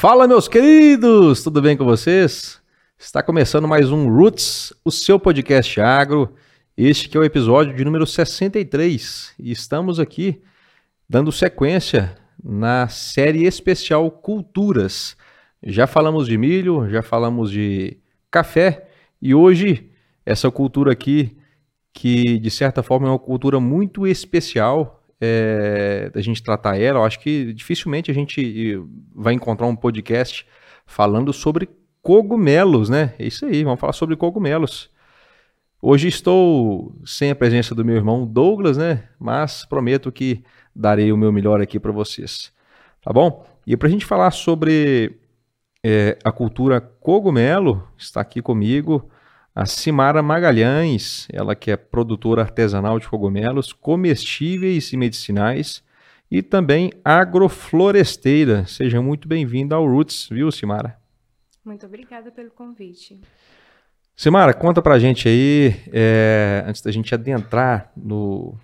Fala, meus queridos! Tudo bem com vocês? Está começando mais um Roots, o seu podcast agro. Este que é o episódio de número 63 e estamos aqui dando sequência na série especial Culturas. Já falamos de milho, já falamos de café e hoje essa cultura aqui que de certa forma é uma cultura muito especial é, da gente tratar ela. Eu acho que dificilmente a gente vai encontrar um podcast falando sobre cogumelos, né? É isso aí, vamos falar sobre cogumelos. Hoje estou sem a presença do meu irmão Douglas, né? Mas prometo que darei o meu melhor aqui para vocês. Tá bom? E para a gente falar sobre é, a cultura cogumelo, está aqui comigo a Simara Magalhães, ela que é produtora artesanal de cogumelos comestíveis e medicinais e também agrofloresteira. Seja muito bem-vinda ao Roots, viu, Simara? Muito obrigada pelo convite. Simara, conta pra gente aí, é, antes da gente adentrar no,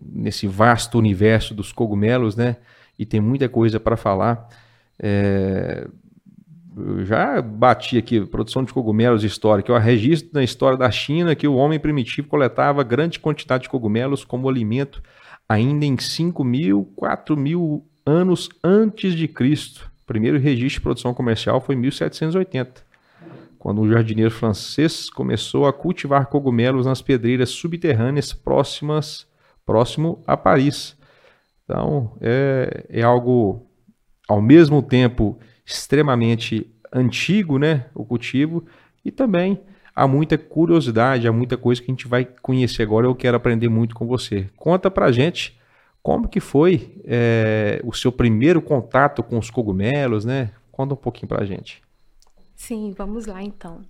nesse vasto universo dos cogumelos, né? E tem muita coisa para falar. É, eu já bati aqui, produção de cogumelos histórica, o registro na história da China que o homem primitivo coletava grande quantidade de cogumelos como alimento ainda em 5 mil, 4 mil anos antes de Cristo. O primeiro registro de produção comercial foi em 1780, quando um jardineiro francês começou a cultivar cogumelos nas pedreiras subterrâneas próximas, próximo a Paris. Então, é, é algo ao mesmo tempo extremamente antigo, né, o cultivo, e também há muita curiosidade, há muita coisa que a gente vai conhecer agora. Eu quero aprender muito com você. Conta pra gente como que foi é, o seu primeiro contato com os cogumelos, né? Conta um pouquinho pra gente. Sim, vamos lá então.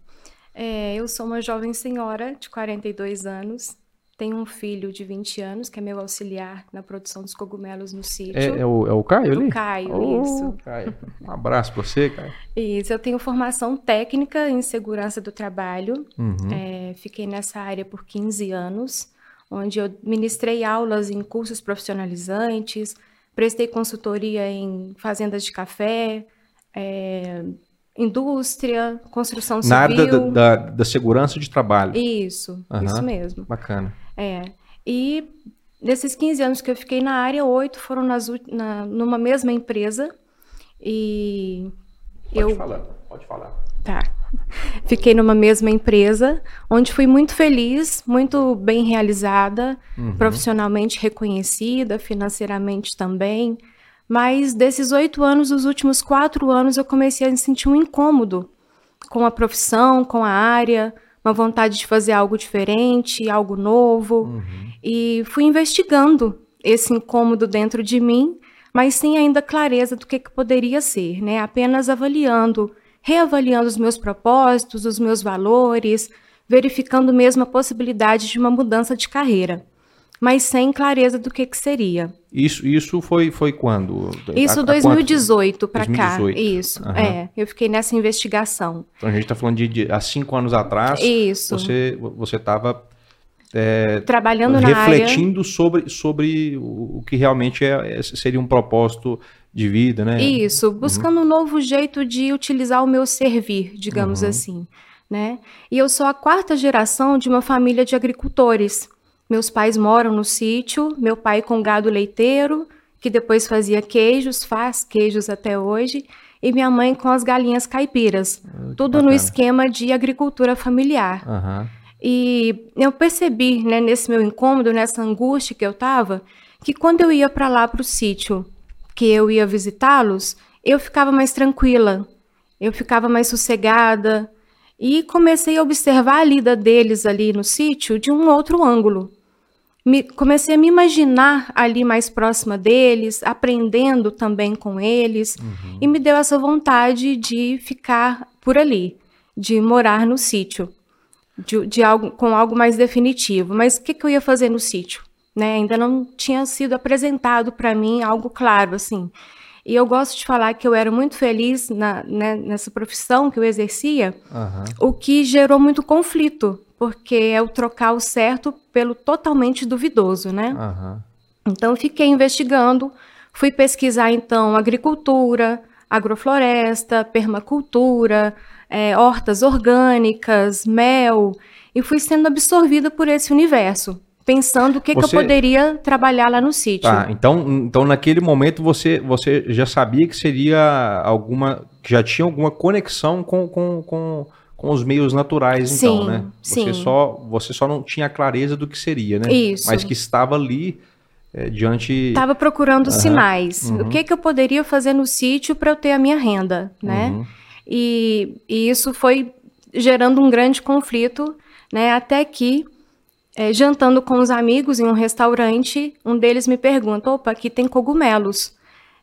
É, eu sou uma jovem senhora de 42 anos, tenho um filho de 20 anos, que é meu auxiliar na produção dos cogumelos no sítio. É, é, o, é o Caio ali? O Caio, oh, isso. Caio. Um abraço para você, Caio. Isso, eu tenho formação técnica em segurança do trabalho. Uhum. É, fiquei nessa área por 15 anos, onde eu ministrei aulas em cursos profissionalizantes, prestei consultoria em fazendas de café, é, indústria, construção civil. Na área da, da, da segurança de trabalho. Isso, uhum. isso mesmo. Bacana. É. E nesses 15 anos que eu fiquei na área, oito foram nas, na, numa mesma empresa. E pode eu. Falar, pode falar. Tá. Fiquei numa mesma empresa, onde fui muito feliz, muito bem realizada, uhum. profissionalmente reconhecida, financeiramente também. Mas desses oito anos, os últimos quatro anos, eu comecei a sentir um incômodo com a profissão, com a área, uma vontade de fazer algo diferente, algo novo. Uhum. E fui investigando esse incômodo dentro de mim, mas sem ainda clareza do que, que poderia ser, né? Apenas avaliando, reavaliando os meus propósitos, os meus valores, verificando mesmo a possibilidade de uma mudança de carreira mas sem clareza do que, que seria. Isso, isso foi, foi quando? Isso a, 2018 para cá. Isso, uhum. é. Eu fiquei nessa investigação. Então a gente está falando de, de, há cinco anos atrás. Isso. Você você estava é, trabalhando refletindo na refletindo sobre sobre o, o que realmente é, é, seria um propósito de vida, né? Isso, uhum. buscando uhum. um novo jeito de utilizar o meu servir, digamos uhum. assim, né? E eu sou a quarta geração de uma família de agricultores. Meus pais moram no sítio, meu pai com gado leiteiro, que depois fazia queijos, faz queijos até hoje, e minha mãe com as galinhas caipiras. Tudo bacana. no esquema de agricultura familiar. Uhum. E eu percebi, né, nesse meu incômodo, nessa angústia que eu estava, que quando eu ia para lá, para o sítio, que eu ia visitá-los, eu ficava mais tranquila, eu ficava mais sossegada, e comecei a observar a lida deles ali no sítio de um outro ângulo me, comecei a me imaginar ali mais próxima deles, aprendendo também com eles, uhum. e me deu essa vontade de ficar por ali, de morar no sítio, de, de algo, com algo mais definitivo. Mas o que, que eu ia fazer no sítio? Né? Ainda não tinha sido apresentado para mim algo claro assim. E eu gosto de falar que eu era muito feliz na, né, nessa profissão que eu exercia, uhum. o que gerou muito conflito, porque é o trocar o certo pelo totalmente duvidoso, né? Uhum. Então, fiquei investigando, fui pesquisar, então, agricultura, agrofloresta, permacultura, é, hortas orgânicas, mel, e fui sendo absorvida por esse universo, pensando o que, você... que eu poderia trabalhar lá no sítio. Tá, então, então naquele momento você, você já sabia que seria alguma, que já tinha alguma conexão com, com, com, com os meios naturais, então, sim, né? Você sim. só, você só não tinha clareza do que seria, né? Isso. Mas que estava ali é, diante. Estava procurando uhum, sinais. Uhum. O que, que eu poderia fazer no sítio para eu ter a minha renda, né? Uhum. E, e, isso foi gerando um grande conflito, né? Até que, é, jantando com os amigos em um restaurante, um deles me pergunta: opa, aqui tem cogumelos.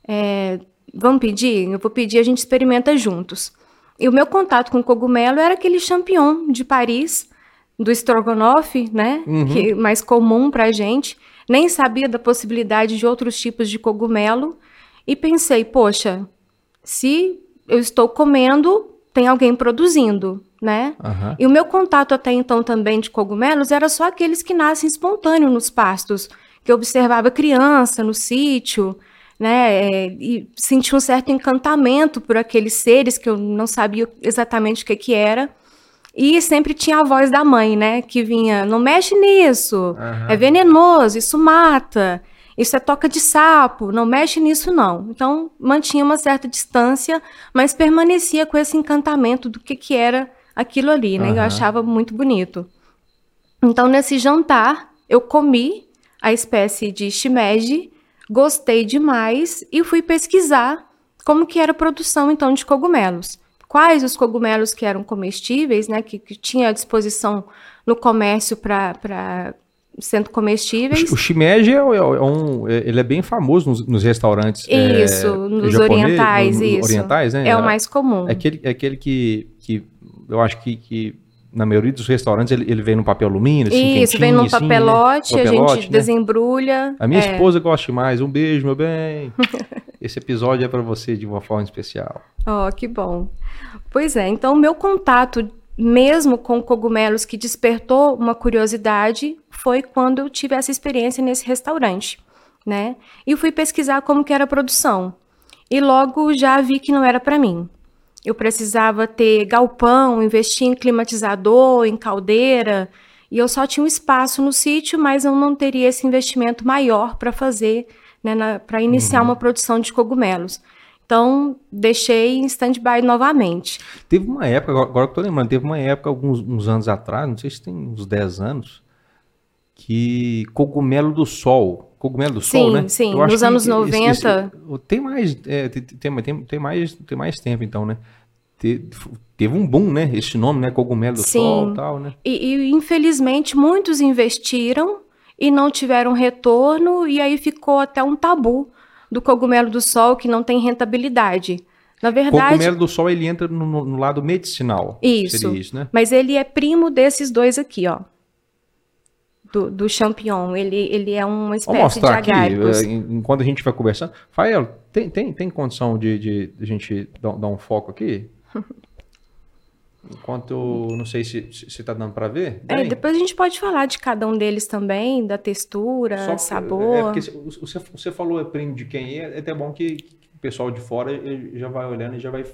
É, vamos pedir? Eu vou pedir, a gente experimenta juntos. E o meu contato com cogumelo era aquele champignon de Paris, do estrogonofe, né? Uhum. Que, mais comum pra gente nem sabia da possibilidade de outros tipos de cogumelo e pensei, poxa, se eu estou comendo, tem alguém produzindo, né? Uhum. E o meu contato até então também de cogumelos era só aqueles que nascem espontâneo nos pastos, que eu observava criança no sítio, né? É, e senti um certo encantamento por aqueles seres que eu não sabia exatamente o que que era. E sempre tinha a voz da mãe, né? Que vinha, não mexe nisso, uhum. é venenoso, isso mata, isso é toca de sapo, não mexe nisso não. Então, mantinha uma certa distância, mas permanecia com esse encantamento do que, que era aquilo ali, né? Uhum. Eu achava muito bonito. Então, nesse jantar, eu comi a espécie de shimeji, gostei demais e fui pesquisar como que era a produção, então, de cogumelos quais os cogumelos que eram comestíveis, né, que, que tinha à disposição no comércio para sendo comestíveis. O, shimeji é, é, um, é, ele é bem famoso nos, nos restaurantes. É, isso, é, nos japonês, orientais, isso. Orientais, né? É o mais comum. É aquele, é aquele que, que eu acho que, que na maioria dos restaurantes ele, ele vem num papel alumínio, assim, Isso, vem num assim, papelote, né? a gente né? desembrulha. A minha é. esposa gosta mais. Um beijo, meu bem. Esse episódio é para você de uma forma especial. Oh, que bom. Pois é, então o meu contato mesmo com cogumelos que despertou uma curiosidade foi quando eu tive essa experiência nesse restaurante, né? E fui pesquisar como que era a produção. E logo já vi que não era para mim. Eu precisava ter galpão, investir em climatizador, em caldeira, e eu só tinha um espaço no sítio, mas eu não teria esse investimento maior para fazer, né, para iniciar uhum. uma produção de cogumelos. Então, deixei em stand-by novamente. Teve uma época, agora que eu tô lembrando, teve uma época, alguns uns anos atrás, não sei se tem uns 10 anos, que cogumelo do sol, cogumelo do sol, né? Sim, sim, nos anos que, 90. Esse, esse, tem mais, é, tem, tem, tem, mais, tem mais tempo então, né? teve um boom, né? Esse nome, né? Cogumelo do sim. sol, tal, né? E, e infelizmente muitos investiram e não tiveram retorno e aí ficou até um tabu do cogumelo do sol que não tem rentabilidade. Na verdade. O cogumelo do sol ele entra no, no lado medicinal. Isso. isso né? Mas ele é primo desses dois aqui, ó. Do, do champignon. Ele, ele é uma espécie de agáricos. Aqui, enquanto a gente vai conversando. Fael, tem, tem, tem condição de, de, de a gente dar, dar um foco aqui? Enquanto não sei se está dando para ver. É, depois a gente pode falar de cada um deles também, da textura, Só, sabor. É porque você, você falou é primo de quem é, é até bom que, que o pessoal de fora já vai olhando e já vai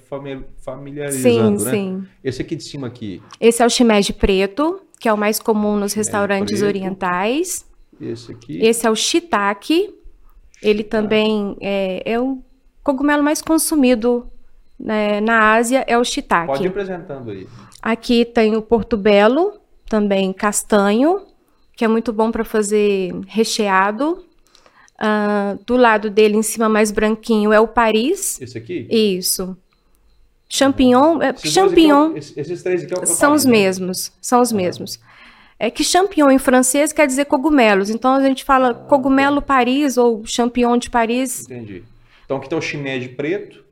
familiarizando, sim, né? Sim. Esse aqui de cima aqui. Esse é o shimeji preto, que é o mais comum nos restaurantes orientais. Esse aqui. Esse é o shiitake. Ele também é, é o cogumelo mais consumido né, na Ásia é o shiitake. Pode ir apresentando aí. Aqui tem o portobello, também castanho, que é muito bom para fazer recheado. Uh, do lado dele, em cima mais branquinho, é o Paris. Esse aqui? Isso. Champignon, é, esses champignon aqui, esses três aqui é o são os né? mesmos, são os mesmos. É que champignon em francês quer dizer cogumelos, então a gente fala ah, cogumelo Paris ou champignon de Paris. Entendi. Então aqui está o shimeji preto,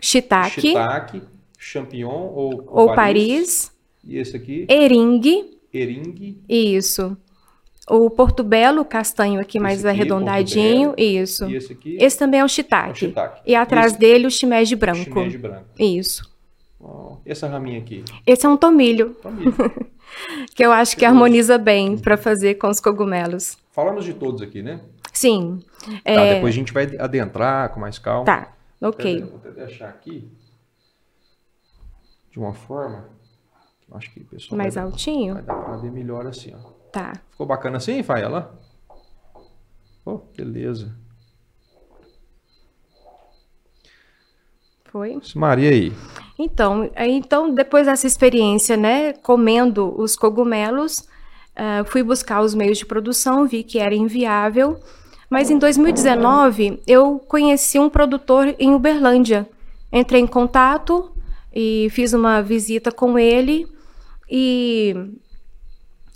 shiitake, shiitake champignon ou, ou Paris. Paris. E esse aqui? Eringue. Eringue. Isso. O portobello, castanho aqui mais aqui, arredondadinho, isso. E esse aqui? Esse também é o shiitake. É o shiitake. E atrás esse... dele o shimeji branco. Shimeji branco. Isso. Oh, essa raminha aqui? Esse é um tomilho. Tomilho. que eu acho que harmoniza bem para fazer com os cogumelos. Falamos de todos aqui, né? Sim. Tá, é... depois a gente vai adentrar com mais calma. Tá. Ok. Vou até deixar aqui de uma forma. Acho que o pessoal Mais vai, altinho? vai dar pra ver melhor assim, ó. Tá. Ficou bacana assim, Faela? Oh, beleza. Foi? Maria aí. Então, então, depois dessa experiência, né, comendo os cogumelos, uh, fui buscar os meios de produção, vi que era inviável. Mas em 2019, eu conheci um produtor em Uberlândia. Entrei em contato e fiz uma visita com ele e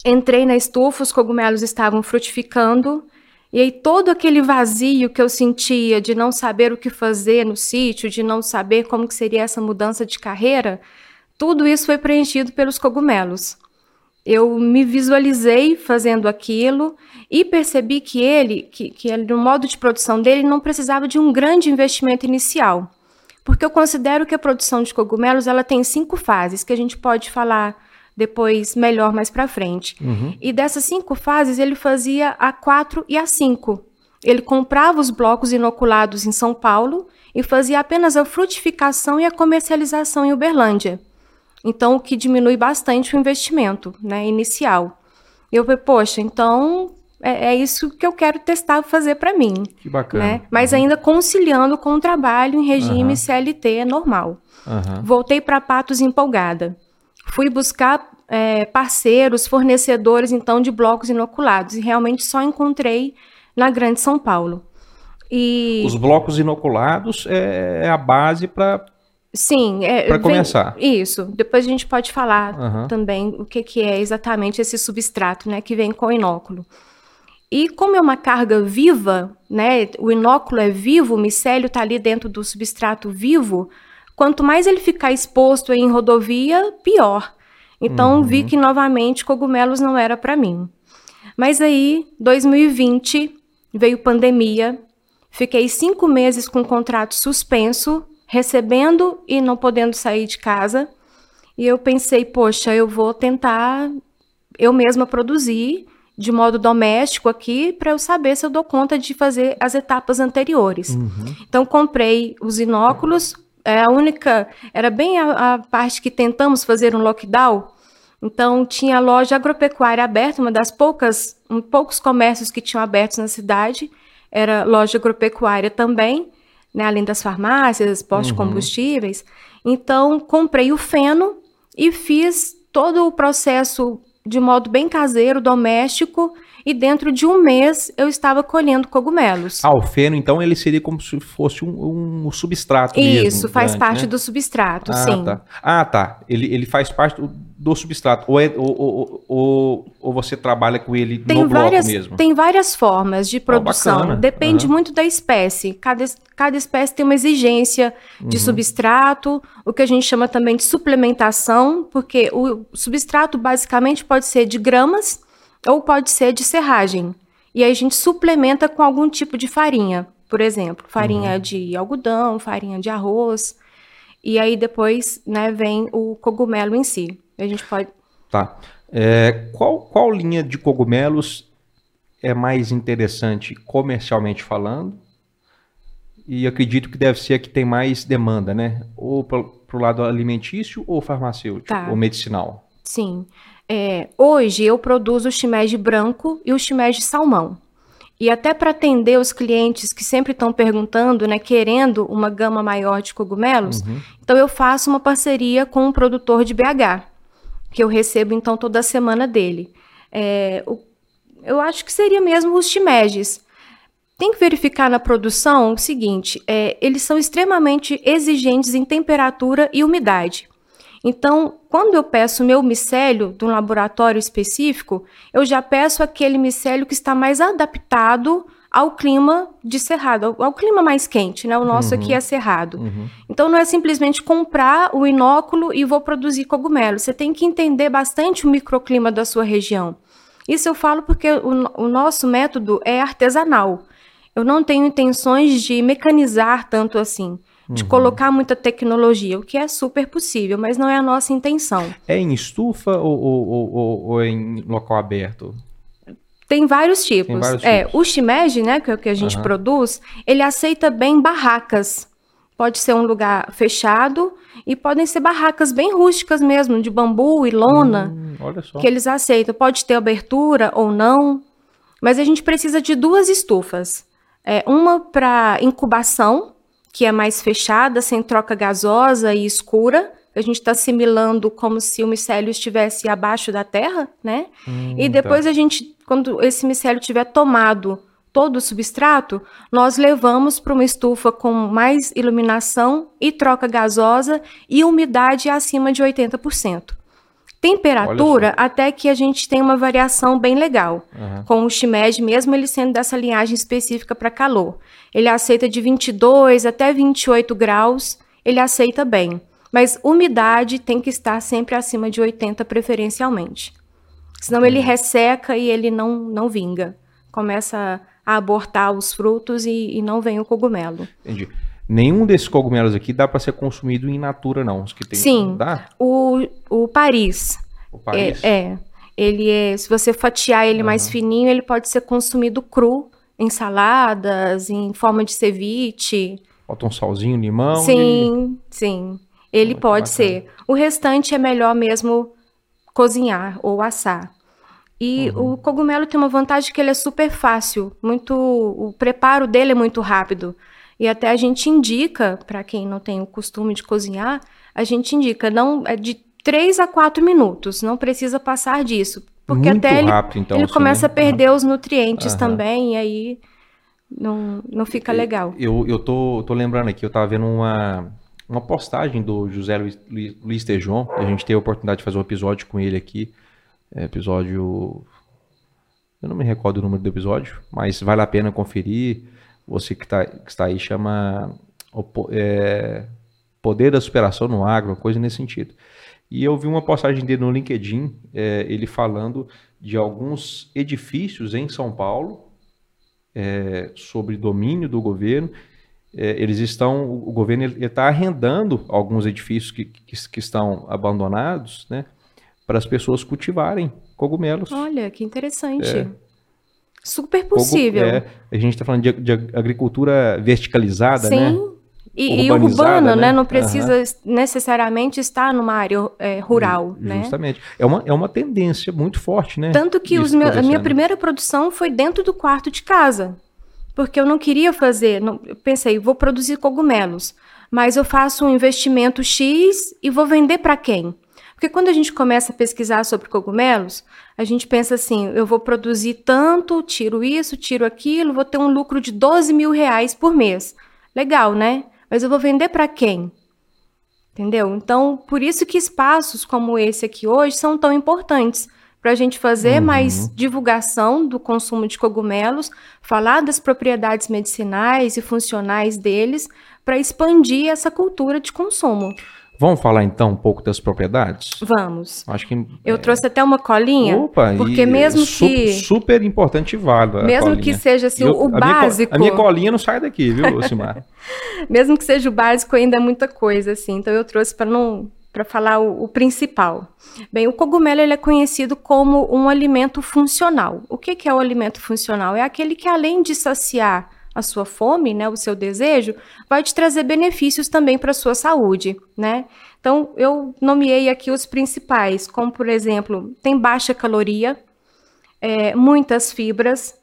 entrei na estufa, os cogumelos estavam frutificando. E aí todo aquele vazio que eu sentia de não saber o que fazer no sítio, de não saber como que seria essa mudança de carreira, tudo isso foi preenchido pelos cogumelos. Eu me visualizei fazendo aquilo e percebi que ele, que, que ele, no modo de produção dele, não precisava de um grande investimento inicial. Porque eu considero que a produção de cogumelos ela tem cinco fases que a gente pode falar depois melhor mais para frente. Uhum. E dessas cinco fases ele fazia a quatro e a cinco. Ele comprava os blocos inoculados em São Paulo e fazia apenas a frutificação e a comercialização em Uberlândia. Então, o que diminui bastante o investimento né, inicial. Eu falei, poxa, então é, é isso que eu quero testar fazer para mim. Que bacana. Né? Mas uhum. ainda conciliando com o trabalho em regime uhum. CLT normal. Voltei para Patos empolgada. Fui buscar é, parceiros, fornecedores, então, de blocos inoculados. E realmente só encontrei na Grande São Paulo. E... Os blocos inoculados é, é a base para Sim, é, para começar. Isso. Depois a gente pode falar uhum. também o que, que é exatamente esse substrato, né, que vem com o inóculo. E como é uma carga viva, né, o inóculo é vivo, o micélio está ali dentro do substrato vivo, Quanto mais ele ficar exposto em rodovia, pior. Então uhum. vi que novamente cogumelos não era para mim. Mas aí, 2020, veio pandemia, fiquei cinco meses com o contrato suspenso, recebendo e não podendo sair de casa. E eu pensei, poxa, eu vou tentar eu mesma produzir de modo doméstico aqui para eu saber se eu dou conta de fazer as etapas anteriores. Uhum. Então comprei os inóculos, é a única, era bem a, a, parte que tentamos fazer um lockdown. Então tinha a loja agropecuária aberta, uma das poucas, um, poucos comércios que tinham abertos na cidade, era loja agropecuária também, né, além das farmácias, postos uhum. de combustíveis. Então comprei o feno e fiz todo o processo de modo bem caseiro, doméstico, e dentro de um mês eu estava colhendo cogumelos. Ah, o feno, então, ele seria como se fosse um, um substrato Isso, mesmo, faz grande, parte né? do substrato, ah, sim. Tá. Ah, tá. Ele, ele faz parte do, do substrato. Ou, é, ou, ou, ou, você trabalha com ele tem no várias, bloco mesmo? Tem várias formas de produção. Depende uhum. muito da espécie. Cada, cada espécie tem uma exigência de uhum. substrato, o que a gente chama também de suplementação, porque o substrato basicamente pode ser de gramas, ou pode ser de serragem. E aí a gente suplementa com algum tipo de farinha, por exemplo, farinha uhum. de algodão, farinha de arroz. E aí depois, né, vem o cogumelo em si. A gente pode. Tá. É, qual, qual linha de cogumelos é mais interessante comercialmente falando? E acredito que deve ser a que tem mais demanda, né? Ou para o lado alimentício ou farmacêutico tá. ou medicinal? Sim. É, hoje eu produzo o shimeji branco e o shimeji salmão. E até para atender os clientes que sempre estão perguntando, né, querendo uma gama maior de cogumelos, uhum. então eu faço uma parceria com um produtor de BH, que eu recebo então toda semana dele. É, o, eu acho que seria mesmo os shimejis. Tem que verificar na produção o seguinte: é, eles são extremamente exigentes em temperatura e umidade. Então, quando eu peço meu micélio de um laboratório específico, eu já peço aquele micélio que está mais adaptado ao clima de cerrado, ao, clima mais quente, né? O nosso uhum. aqui é cerrado. Uhum. Então não é simplesmente comprar o inóculo e vou produzir cogumelo. Você tem que entender bastante o microclima da sua região. Isso eu falo porque o, o nosso método é artesanal. Eu não tenho intenções de mecanizar tanto assim de uhum. colocar muita tecnologia, o que é super possível, mas não é a nossa intenção. É em estufa ou, ou, ou, ou em local aberto? Tem vários tipos. Tem vários é, tipos. O shimeji, né, que é o que a gente uhum. produz, ele aceita bem barracas. Pode ser um lugar fechado e podem ser barracas bem rústicas mesmo, de bambu e lona, Hum, olha só. que eles aceitam. Pode ter abertura ou não, mas a gente precisa de duas estufas. É, uma para incubação, que é mais fechada, sem troca gasosa e escura. A gente está assimilando como se o micélio estivesse abaixo da terra, né? Hum, E depois a gente, quando esse micélio tiver tomado todo o substrato, nós levamos para uma estufa com mais iluminação e troca gasosa e umidade acima de 80%. Temperatura, até que a gente tem uma variação bem legal. Aham. Com o Shimed, mesmo ele sendo dessa linhagem específica para calor. Ele aceita de 22 até 28 graus, ele aceita bem. Mas umidade tem que estar sempre acima de 80 preferencialmente. Senão ele resseca e ele não, não vinga. Começa a abortar os frutos e, e não vem o cogumelo. Entendi. Nenhum desses cogumelos aqui dá para ser consumido in natura, não. Os que tem, Sim. Dá? O, o Paris, O Paris? É, é. Ele é, se você fatiar ele mais Aham. fininho, ele pode ser consumido cru, em saladas, em forma de ceviche. Bota um salzinho, limão. sim, sim. Ele Muito pode bacana. ser. O restante é melhor mesmo cozinhar ou assar. E Uhum. o cogumelo tem uma vantagem que ele é super fácil, muito o preparo dele é muito rápido. E até a gente indica, para quem não tem o costume de cozinhar, a gente indica não é de 3 a 4 minutos, não precisa passar disso, porque Muito até ele, rápido, então. ele assim, começa né? a perder os nutrientes Aham. também e aí não, não fica legal. Eu, eu tô, tô lembrando aqui, eu tava vendo uma, uma postagem do José Luiz, Luiz- Luiz Tejon. A gente teve a oportunidade de fazer um episódio com ele aqui. É, episódio. Eu não me recordo o número do episódio, mas vale a pena conferir. Você que, tá, que está aí chama é, Poder da Superação no Agro, uma coisa nesse sentido. E eu vi uma postagem dele no LinkedIn, é, ele falando de alguns edifícios em São Paulo é, sobre domínio do governo. É, eles estão, o o governo está arrendando alguns edifícios que, que, que estão abandonados, né, para as pessoas cultivarem cogumelos. Olha, que interessante. Super possível. é, a gente está falando de, de agricultura verticalizada, Sim. né? E, e urbana, né? né? Não precisa necessariamente estar numa área é, rural, né? Justamente. É uma, é uma tendência muito forte, né? Tanto que Isso os a minha primeira produção foi dentro do quarto de casa. Porque eu não queria fazer. não- eu pensei, vou produzir cogumelos. Mas eu faço um investimento X e vou vender para quem? Porque quando a gente começa a pesquisar sobre cogumelos, a gente pensa assim: eu vou produzir tanto, tiro isso, tiro aquilo, vou ter um lucro de 12 mil reais por mês. Legal, né? Mas eu vou vender para quem? Entendeu? Então, por isso que espaços como esse aqui hoje são tão importantes para a gente fazer Uhum. mais divulgação do consumo de cogumelos, falar das propriedades medicinais e funcionais deles, para expandir essa cultura de consumo. Vamos falar então um pouco das propriedades? Vamos. Acho que Eu trouxe até uma colinha, Opa, porque mesmo su- que super importante e válido. a mesmo que seja assim, Eu- o a minha co- básico, a minha colinha não sai daqui, viu, Simar? mesmo que seja o básico, ainda é muita coisa, assim. Então eu trouxe para não para falar o, o principal. Bem, o cogumelo ele é conhecido como um alimento funcional. O que, que é o alimento funcional? É aquele que além de saciar a sua fome, né, o seu desejo, vai te trazer benefícios também para a sua saúde, né? Então eu nomeei aqui os principais, como por exemplo, tem baixa caloria, é, muitas fibras,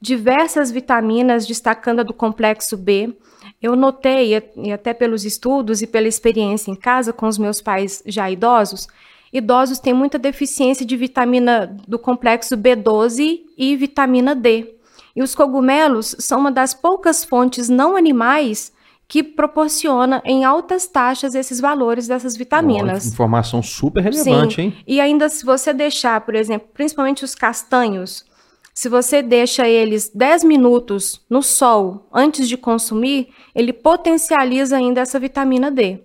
diversas vitaminas, destacando a do complexo B. Eu notei, e até pelos estudos e pela experiência em casa com os meus pais já idosos, idosos têm muita deficiência de vitamina do complexo B12 e vitamina D. E os cogumelos são uma das poucas fontes não animais que proporciona em altas taxas esses valores dessas vitaminas. Ó, informação super relevante, Sim. hein? E ainda se você deixar, por exemplo, principalmente os castanhos, se você deixa eles 10 minutos no sol antes de consumir, ele potencializa ainda essa vitamina D.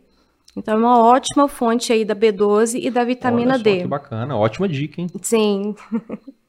Então é uma ótima fonte aí da B12 e da vitamina Olha só D. Que bacana, ótima dica, hein? Sim.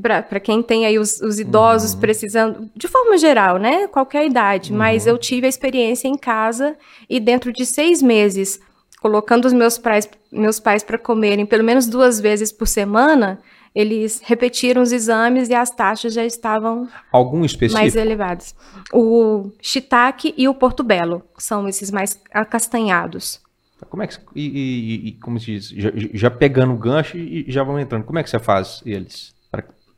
Para quem tem aí os, os idosos Uhum. precisando, de forma geral, né? Qualquer idade. Mas Uhum. eu tive a experiência em casa e dentro de seis meses, colocando os meus pais, meus pais para comerem pelo menos duas vezes por semana, eles repetiram os exames e as taxas já estavam Algum específico? mais elevadas. O shiitake e o portobello são esses mais acastanhados. Como é que e, e- e- como se diz, já, já pegando o gancho e já vamos entrando. Como é que você faz eles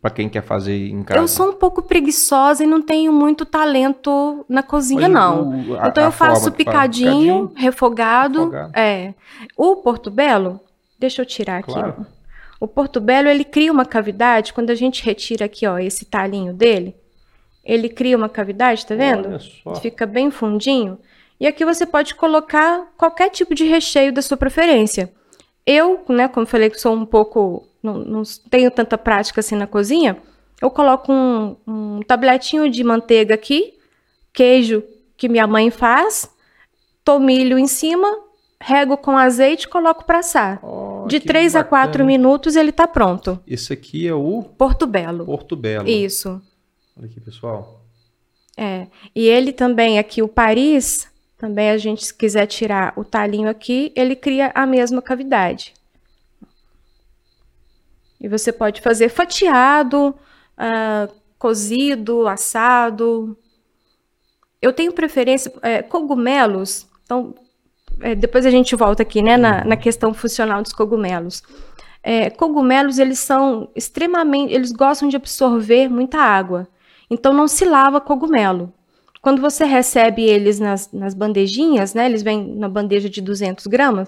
para quem quer fazer em casa? Eu sou um pouco preguiçosa e não tenho muito talento na cozinha, Mas não. o- a- então eu faço faz? picadinho, refogado. refogado. É. O portobello, deixa eu tirar aqui. Claro. O portobello, ele cria uma cavidade, quando a gente retira aqui, ó, esse talinho dele, ele cria uma cavidade, tá vendo? Fica bem fundinho. E aqui você pode colocar qualquer tipo de recheio da sua preferência. Eu, né, como eu falei que sou um pouco. Não, não tenho tanta prática assim na cozinha, eu coloco um, um tabletinho de manteiga aqui, queijo que minha mãe faz, tomilho em cima, rego com azeite e coloco para assar. Ó, De que 3 a bacana. 4 minutos ele tá pronto. Esse aqui é o Porto Belo. Porto Belo. Isso. Olha aqui, pessoal. É. E ele também, aqui, o Paris, também a gente, se quiser tirar o talinho aqui, ele cria a mesma cavidade. E você pode fazer fatiado, ah, cozido, assado. Eu tenho preferência, é, cogumelos, então, é, depois a gente volta aqui, né, na, na questão funcional dos cogumelos. É, cogumelos, eles são extremamente, eles gostam de absorver muita água. Então não se lava cogumelo. Quando você recebe eles nas, nas bandejinhas, né? Eles vêm na bandeja de 200 gramas.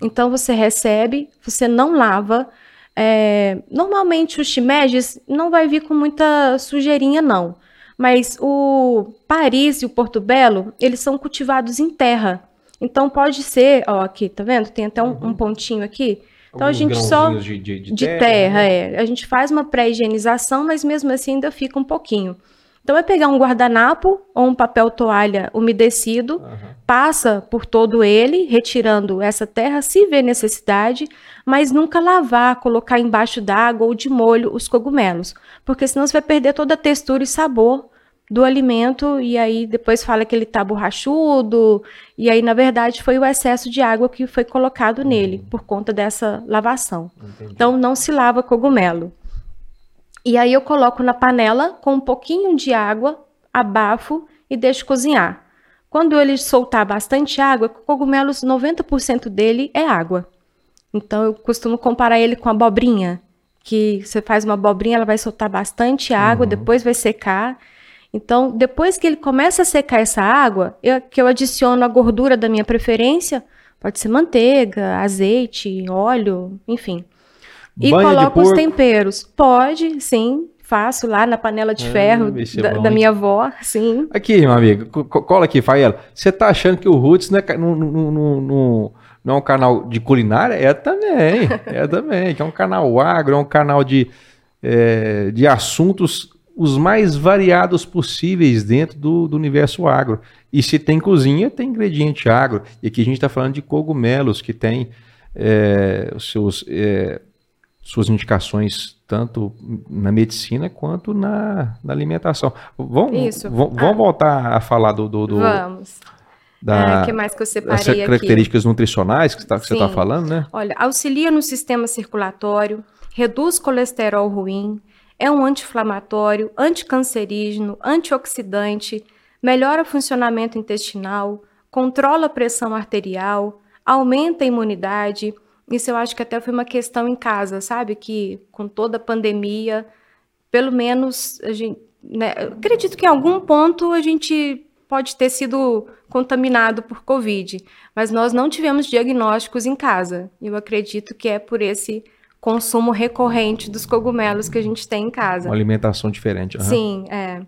Então você recebe, você não lava. É, normalmente os shimejes não vai vir com muita sujeirinha, não. Mas o Paris e o Porto Belo, eles são cultivados em terra. Então pode ser, ó, aqui, tá vendo? Tem até um, um pontinho aqui. Então a Alguns gente só de, de, de de terra, terra, né? é. A gente faz uma pré-higienização, mas mesmo assim ainda fica um pouquinho. Então é pegar um guardanapo ou um papel toalha umedecido, Aham. passa por todo ele, retirando essa terra se vê necessidade, mas nunca lavar, colocar embaixo d'água ou de molho os cogumelos, porque senão você vai perder toda a textura e sabor do alimento e aí depois fala que ele tá borrachudo, e aí na verdade foi o excesso de água que foi colocado nele por conta dessa lavação. Entendi. Então não se lava cogumelo. E aí eu coloco na panela com um pouquinho de água, abafo e deixo cozinhar. Quando ele soltar bastante água, cogumelos 90% dele é água. Então eu costumo comparar ele com a abobrinha, que você faz uma abobrinha, ela vai soltar bastante água, depois vai secar. Então, depois que ele começa a secar essa água, eu, que eu adiciono a gordura da minha preferência, pode ser manteiga, azeite, óleo, enfim. E Banha de coloco os temperos. Pode, sim. Faço lá na panela de Ah, ferro é da, da minha avó, sim. Aqui, meu amigo, co- co- cola aqui, Faela. Você tá achando que o Roots não é, não, não, não- não é um canal de culinária? É também, é também. Que é um canal agro, é um canal de, é, de assuntos os mais variados possíveis dentro do, do universo agro. E se tem cozinha, tem ingrediente agro. E aqui a gente está falando de cogumelos, que tem é, os seus, é, suas indicações tanto na medicina quanto na, na alimentação. Vamos, vamos, Ah. voltar a falar do, do- do- Vamos. da, O que mais que eu separei aqui? características nutricionais que, você tá- que você está falando, né? Olha, auxilia no sistema circulatório, reduz colesterol ruim, é um anti-inflamatório, anticancerígeno, antioxidante, melhora o funcionamento intestinal, controla a pressão arterial, aumenta a imunidade. Isso eu acho que até foi uma questão em casa, sabe? Que com toda a pandemia, pelo menos a gente, né, acredito que em algum ponto a gente pode ter sido contaminado por Covid, mas nós não tivemos diagnósticos em casa. Eu acredito que é por esse consumo recorrente dos cogumelos que a gente tem em casa. Uma alimentação diferente. aham. Sim, é.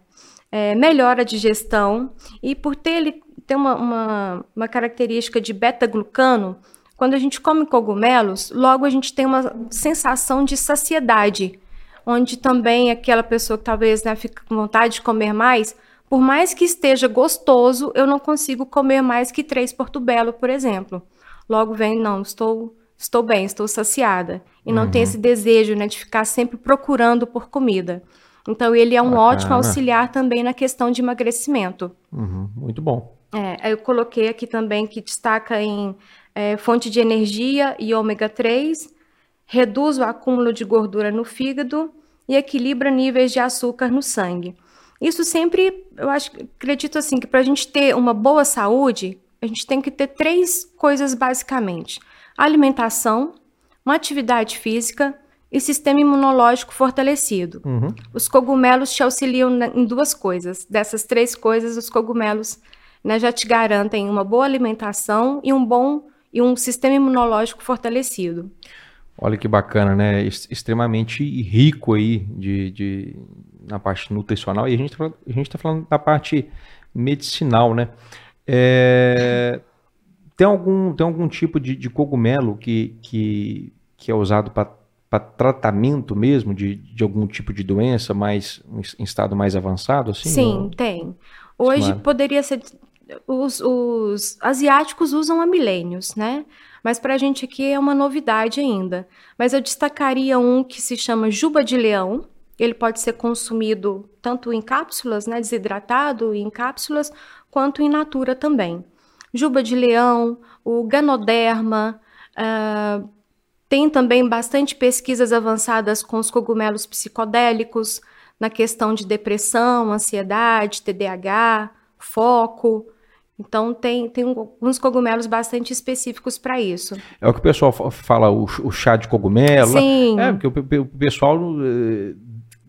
É, melhora a digestão e por ter ele ter uma, uma, uma característica de beta-glucano, quando a gente come cogumelos, logo a gente tem uma sensação de saciedade, onde também aquela pessoa que talvez né, fica com vontade de comer mais, por mais que esteja gostoso, eu não consigo comer mais que três portobello, por exemplo. Logo vem, não, estou, estou bem, estou saciada. E não tem esse desejo né, de ficar sempre procurando por comida. Então, ele é um Bacana. ótimo auxiliar também na questão de emagrecimento. Uhum, muito bom. É, eu coloquei aqui também que destaca em é, fonte de energia e ômega 3, reduz o acúmulo de gordura no fígado e equilibra níveis de açúcar no sangue. Isso sempre, eu acho, acredito assim, que para a gente ter uma boa saúde, a gente tem que ter três coisas basicamente: alimentação, uma atividade física e sistema imunológico fortalecido. Uhum. Os cogumelos te auxiliam em duas coisas. Dessas três coisas, os cogumelos né, já te garantem uma boa alimentação e um bom e um sistema imunológico fortalecido. Olha que bacana, né? Extremamente rico aí de, de na parte nutricional e a gente está falando da parte medicinal, né? É, tem, algum, tem algum tipo de, de cogumelo que, que, que é usado para tratamento mesmo de, de algum tipo de doença mais em estado mais avançado? Assim, Sim, ou... tem. Hoje poderia ser. Os, os asiáticos usam há milênios, né? Mas para a gente aqui é uma novidade ainda. Mas eu destacaria um que se chama juba de leão. Ele pode ser consumido tanto em cápsulas, né, desidratado em cápsulas, quanto in natura também. Juba de leão, o ganoderma, uh, tem também bastante pesquisas avançadas com os cogumelos psicodélicos na questão de depressão, ansiedade, TDAH, foco. Então, tem, tem alguns cogumelos bastante específicos para isso. É o que o pessoal fala, o, o chá de cogumelo. Sim. É, porque o, o pessoal eh,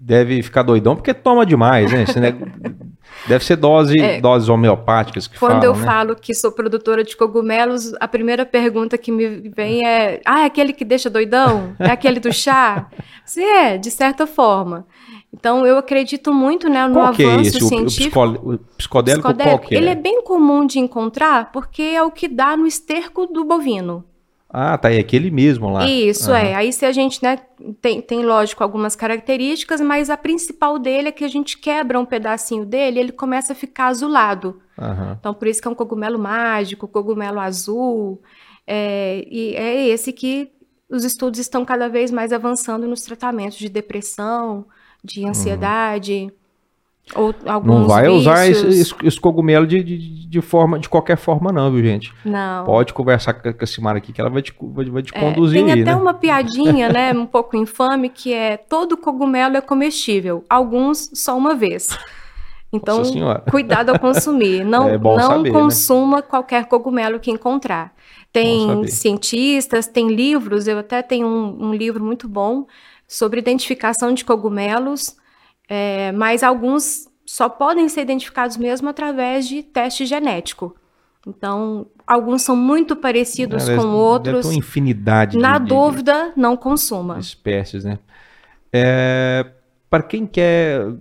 deve ficar doidão porque toma demais, né? deve ser dose, é, doses homeopáticas que Quando falam, eu né? falo que sou produtora de cogumelos, a primeira pergunta que me vem é: ah, é aquele que deixa doidão? É aquele do chá? Sim, é, de certa forma. Então, eu acredito muito né, no qual avanço que é esse? científico. O, o psicodélico, psicodélico, qual que é? Ele é bem comum de encontrar porque é o que dá no esterco do bovino. Ah, tá, é aquele mesmo lá. Isso, uhum. é. Aí se a gente, né, tem, tem, lógico, algumas características, mas a principal dele é que a gente quebra um pedacinho dele e ele começa a ficar azulado. Uhum. Então, por isso que é um cogumelo mágico, cogumelo azul. É, e é esse que os estudos estão cada vez mais avançando nos tratamentos de depressão, de uhum. ansiedade. Uhum. Ou alguns não vai vícios. usar esse, esse cogumelo de, de, de, forma, de qualquer forma, não, viu, gente? Não. Pode conversar com a Simara aqui, que ela vai te, vai, vai te é, conduzir. Tem até né? uma piadinha, né? Um pouco infame, que é todo cogumelo é comestível, alguns só uma vez. Então, cuidado ao consumir. Não, é não saber, né? consuma né? qualquer cogumelo que encontrar. Tem cientistas, tem livros, eu até tenho um, um livro muito bom sobre identificação de cogumelos, é, mas alguns só podem ser identificados mesmo através de teste genético. Então, alguns são muito parecidos com outros. Uma infinidade. Na de, dúvida, de, não consuma. Espécies, né? É, para quem quer,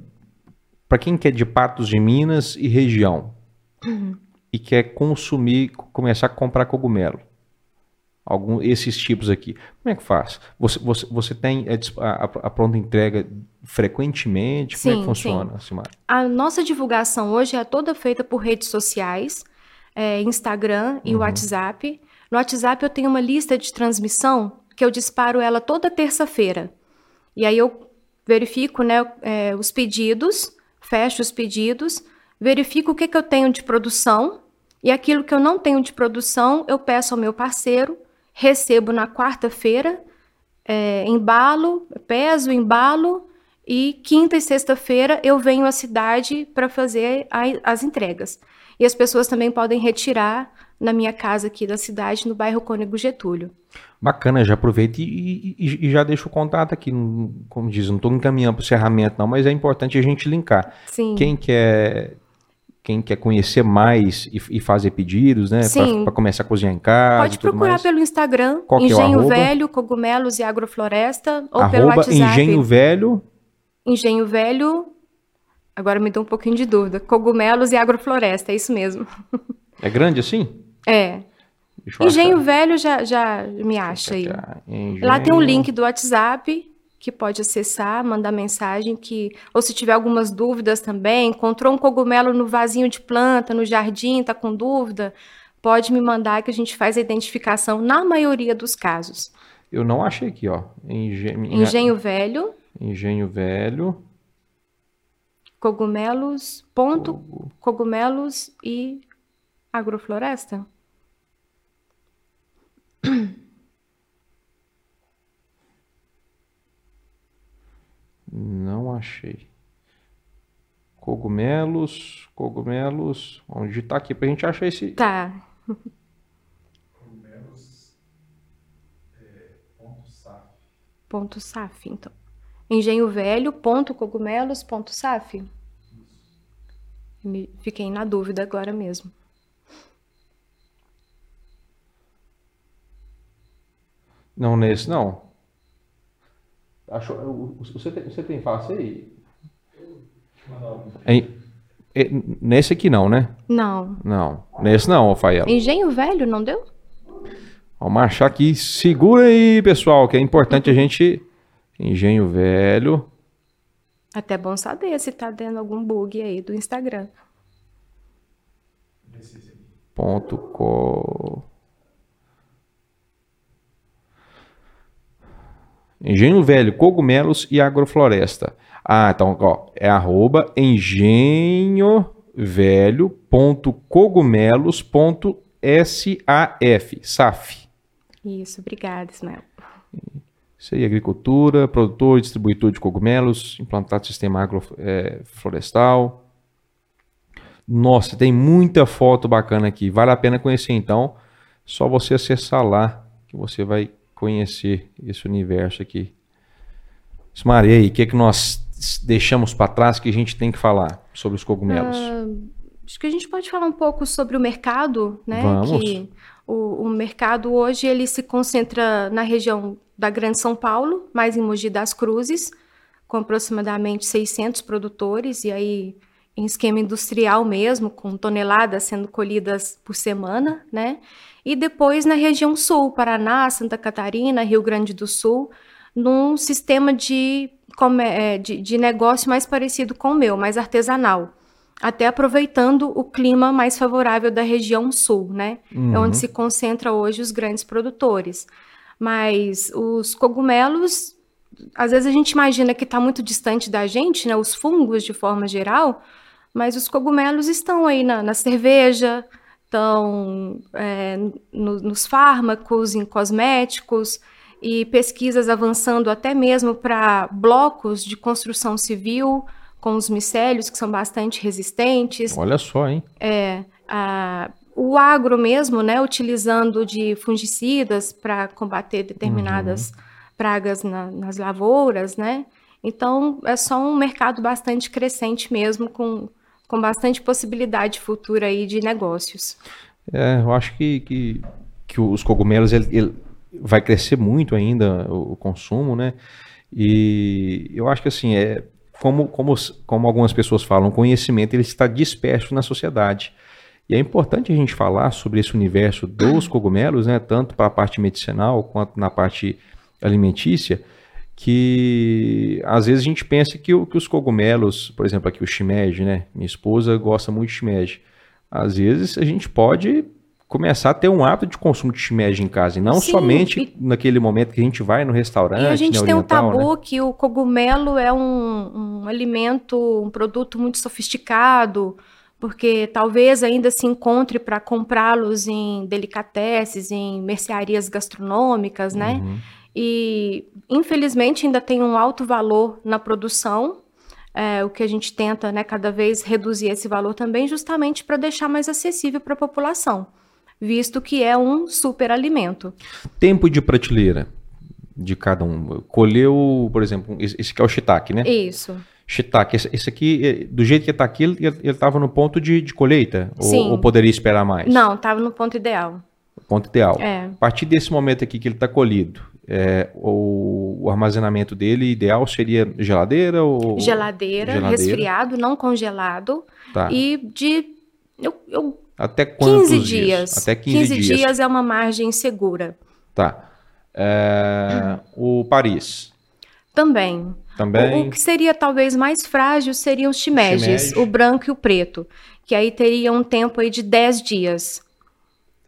para quem quer de Patos de Minas e região uhum. e quer consumir, começar a comprar cogumelo, algum esses tipos aqui. Como é que faz? Você, você, você tem a, a, pronta entrega frequentemente? Sim, Como é que funciona, Simara? A nossa divulgação hoje é toda feita por redes sociais, é, Instagram e uhum. WhatsApp. No WhatsApp eu tenho uma lista de transmissão que eu disparo ela toda terça-feira. E aí eu verifico né, é, os pedidos, fecho os pedidos, verifico o que, que eu tenho de produção e aquilo que eu não tenho de produção eu peço ao meu parceiro recebo na quarta-feira, é, embalo, peso, embalo, e quinta e sexta-feira eu venho à cidade para fazer a, as entregas. E as pessoas também podem retirar na minha casa aqui da cidade, no bairro Cônego Getúlio. Bacana, já aproveita e, e, e, já deixa o contato aqui. Como diz, não estou encaminhando para o encerramento, não, mas é importante a gente linkar. Sim. Quem quer quem quer conhecer mais e, e fazer pedidos, né? Para começar a cozinhar em casa. Pode procurar mais. pelo Instagram, Qual é Engenho é Velho, Cogumelos e Agrofloresta, ou arroba pelo WhatsApp. Engenho Velho. Engenho Velho. Agora me deu um pouquinho de dúvida. Cogumelos e Agrofloresta, é isso mesmo. É grande assim? É. Engenho achar. Velho já, já me acha aí. Engenho... Lá tem um link do WhatsApp que pode acessar, mandar mensagem que ou se tiver algumas dúvidas também, encontrou um cogumelo no vasinho de planta, no jardim, está com dúvida, pode me mandar que a gente faz a identificação na maioria dos casos. Eu não achei aqui, ó. Engen... Engenho Velho. Engenho Velho. Cogumelos. Ponto. Cogumelos e agrofloresta. Não achei. Cogumelos, cogumelos. Vamos digitar aqui pra gente achar esse. Tá. Cogumelos. É, ponto saf. Ponto SAF, então. Engenho Velho, ponto cogumelos, ponto SAF. Me- Fiquei na dúvida agora mesmo. Não, nesse não. Achou, o- o- você, tem, você tem fácil aí? Em- é, nesse aqui não, né? Não. Não. Nesse não, Rafael. Engenho Velho, não deu? Vamos achar aqui. Segura aí, pessoal, que é importante a gente. Engenho velho. Até bom saber se tá dando algum bug aí do Instagram. Ponto co... Engenho Velho, cogumelos e agrofloresta. Ah, então, ó, é arroba engenhovelho.cogumelos.saf, SAF. Isso, obrigada, Ismael. Isso aí, agricultura, produtor distribuidor de cogumelos, implantado sistema agroflorestal. Nossa, tem muita foto bacana aqui. Vale a pena conhecer então. Só você acessar lá que você vai conhecer esse universo aqui. Ismar, e aí, o que, é que nós deixamos para trás que a gente tem que falar sobre os cogumelos? Acho que a gente pode falar um pouco sobre o mercado, né? Vamos. Que o, o mercado hoje ele se concentra na região da Grande São Paulo, mais em Mogi das Cruzes, com aproximadamente 600 produtores e aí em esquema industrial mesmo, com toneladas sendo colhidas por semana, né? E depois na região sul, Paraná, Santa Catarina, Rio Grande do Sul, num sistema de, de, de negócio mais parecido com o meu, mais artesanal até aproveitando o clima mais favorável da região sul, né? É onde se concentra hoje os grandes produtores. Mas os cogumelos, às vezes a gente imagina que está muito distante da gente, né? Os fungos de forma geral, mas os cogumelos estão aí na, na cerveja, estão é, no- nos fármacos, em cosméticos e pesquisas avançando até mesmo para blocos de construção civil com os micélios que são bastante resistentes. Olha só, hein? A- o agro mesmo, né, utilizando de fungicidas para combater determinadas pragas na- nas lavouras, né? Então é só um mercado bastante crescente mesmo, com, com bastante possibilidade futura aí de negócios. É, eu acho que, que, que os cogumelos ele, ele vai crescer muito ainda o, consumo, né? E eu acho que assim, é, como, como, como algumas pessoas falam, o conhecimento ele está disperso na sociedade. E é importante a gente falar sobre esse universo dos cogumelos, né? Tanto para a parte medicinal quanto na parte alimentícia, que às vezes a gente pensa que, que os cogumelos, por exemplo, aqui o shimeji, né? Minha esposa gosta muito de shimeji. Às vezes a gente pode começar a ter um hábito de consumo de shimeji em casa, e não Sim, somente e- naquele momento que a gente vai no restaurante, E a gente né, tem um oriental, né? tabu que o cogumelo é um, um alimento, um produto muito sofisticado, porque talvez ainda se encontre para comprá-los em delicatesses, em mercearias gastronômicas, né? Uhum. E infelizmente ainda tem um alto valor na produção. é, o que a gente tenta, né, cada vez reduzir esse valor também, justamente para deixar mais acessível para a população, visto que é um superalimento. Tempo de prateleira de cada um. Colheu, por exemplo, esse aqui é o shiitake, né? Isso. Shiitake, esse, esse aqui, eh, do jeito que está aqui, ele estava no ponto de, de colheita? Ou-. Ou, poderia esperar mais? Não, estava no ponto ideal. Ponto ideal. É. A partir desse momento aqui que ele está colhido, é, o, o armazenamento dele ideal seria geladeira ou... Geladeira, Geladeira. resfriado, não congelado. Tá. E de eu, eu, Até quantos 15 dias. Até 15, dias. é uma margem segura. Tá. É, o Paris Também. também. O, o que seria talvez mais frágil seriam os Shimeji. o branco e o preto, que aí teria um tempo aí de 10 dias.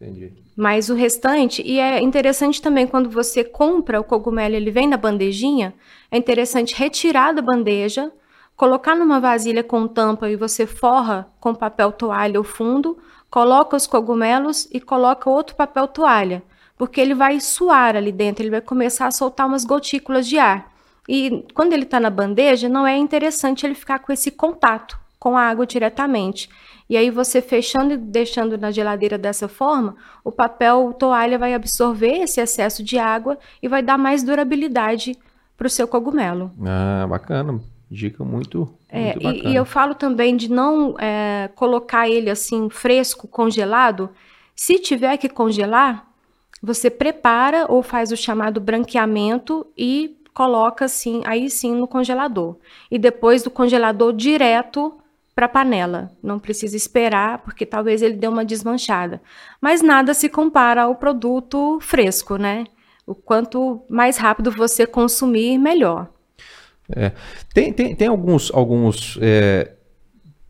Entendi. Mas o restante, e é interessante também quando você compra o cogumelo, ele vem na bandejinha, é interessante retirar da bandeja, colocar numa vasilha com tampa e você forra com papel toalha o fundo, coloca os cogumelos e coloca outro papel toalha, porque ele vai suar ali dentro, ele vai começar a soltar umas gotículas de ar. E quando ele está na bandeja, não é interessante ele ficar com esse contato com a água diretamente. E aí você fechando e deixando na geladeira dessa forma, o papel toalha vai absorver esse excesso de água e vai dar mais durabilidade para o seu cogumelo. Ah, bacana. Dica muito, É, muito e, bacana. e eu falo também de não é, colocar ele assim fresco, congelado. Se tiver que congelar, você prepara ou faz o chamado branqueamento e coloca assim, aí sim no congelador. E depois do congelador direto para a panela. Não precisa esperar, porque talvez ele dê uma desmanchada. Mas nada se compara ao produto fresco, né? O quanto mais rápido você consumir, melhor. Tem, tem, tem alguns, alguns é,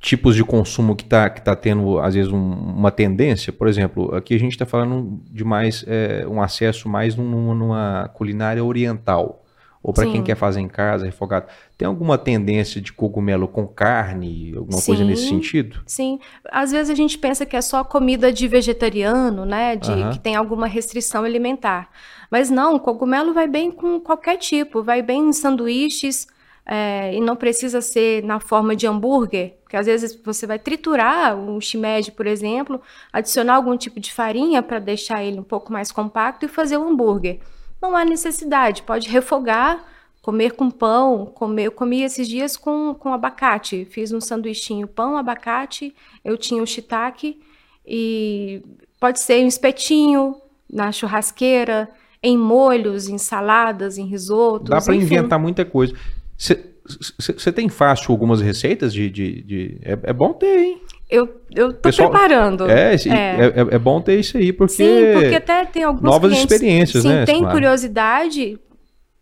tipos de consumo que está que tá tendo, às vezes, um- uma tendência. Por exemplo, aqui a gente está falando de mais é, um acesso mais num- numa culinária oriental. Ou para quem quer fazer em casa, refogado. Tem alguma tendência de cogumelo com carne, alguma coisa Sim. nesse sentido? Sim, às vezes a gente pensa que é só comida de vegetariano, né? De Aham. que tem alguma restrição alimentar. Mas não, o cogumelo vai bem com qualquer tipo, vai bem em sanduíches, é, e não precisa ser na forma de hambúrguer, porque às vezes você vai triturar um shimeji, por exemplo, adicionar algum tipo de farinha para deixar ele um pouco mais compacto e fazer o hambúrguer. Não há necessidade, pode refogar, comer com pão, comer, eu comi esses dias com, com abacate, fiz um sanduichinho pão, abacate, eu tinha o shiitake e pode ser um espetinho na churrasqueira, em molhos, em saladas, em risotos, Dá para inventar muita coisa. Você tem fácil algumas receitas de. de, de- é, é bom ter, hein? Eu, eu tô Pessoal, preparando. É, É. é, é- é bom ter isso aí, porque. Sim, porque até tem alguns novas clientes, experiências, sim, né, tem Simara? curiosidade